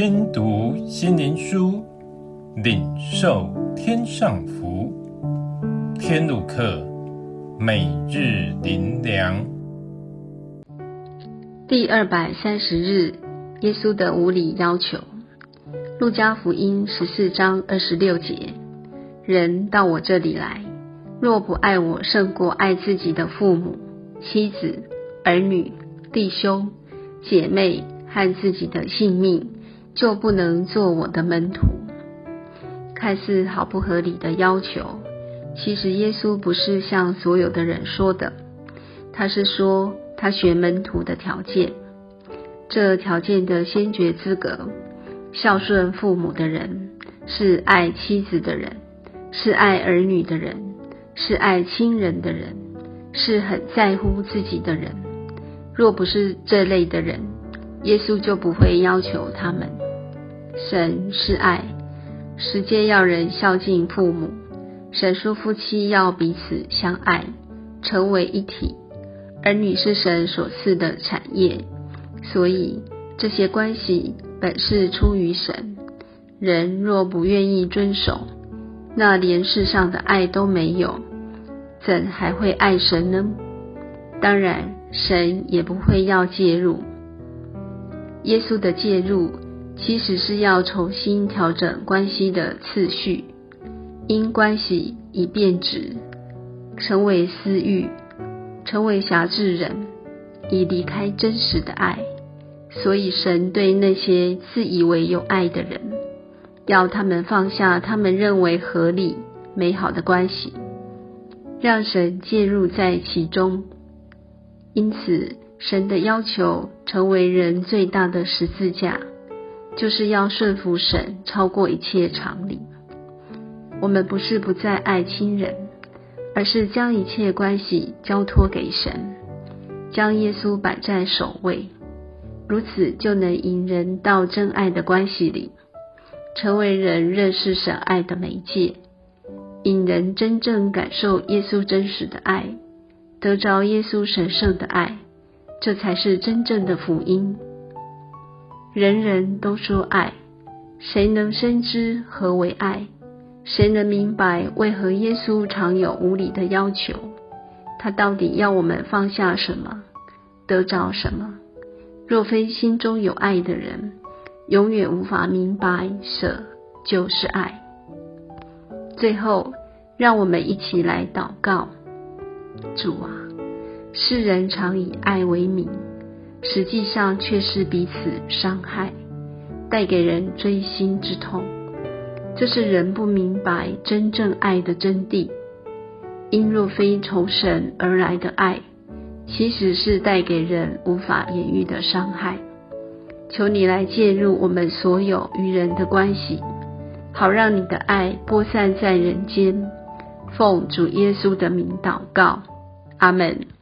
听读心灵书，领受天上福。天路客，每日灵粮。第二百三十日，耶稣的无理要求。路加福音十四章二十六节：人到我这里来，若不爱我胜过爱自己的父母、妻子、儿女、弟兄、姐妹和自己的性命，就不能做我的门徒。看似毫不合理的要求，其实耶稣不是向所有的人说的，他是说他选门徒的条件。这条件的先决资格：孝顺父母的人，是爱妻子的人，是爱儿女的人，是爱亲人的人，是很在乎自己的人。若不是这类的人，耶稣就不会要求他们。神是爱，十诫要人孝敬父母。神说夫妻要彼此相爱，成为一体。儿女是神所赐的产业，所以这些关系本是出于神。人若不愿意遵守，那连世上的爱都没有，怎还会爱神呢？当然。神也不会要介入，耶稣的介入其实是要重新调整关系的次序，因关系已变质，成为私欲，成为辖制人，已离开真实的爱，所以神对那些自以为有爱的人，要他们放下他们认为合理、美好的关系，让神介入在其中。因此，神的要求成为人最大的十字架，就是要顺服神，超过一切常理。我们不是不再爱亲人，而是将一切关系交托给神，将耶稣摆在首位，如此就能引人到真爱的关系里，成为人认识神爱的媒介，引人真正感受耶稣真实的爱。得着耶稣神圣的爱，这才是真正的福音。人人都说爱，谁能深知何为爱？谁能明白为何耶稣常有无理的要求？他到底要我们放下什么，得着什么？若非心中有爱的人，永远无法明白舍就是爱。最后，让我们一起来祷告。主啊，世人常以爱为名，实际上却是彼此伤害，带给人锥心之痛。这是人不明白真正爱的真谛。因若非从神而来的爱，其实是带给人无法言喻的伤害。求你来介入我们所有与人的关系，好让你的爱播散在人间。奉主耶稣的名祷告，阿门。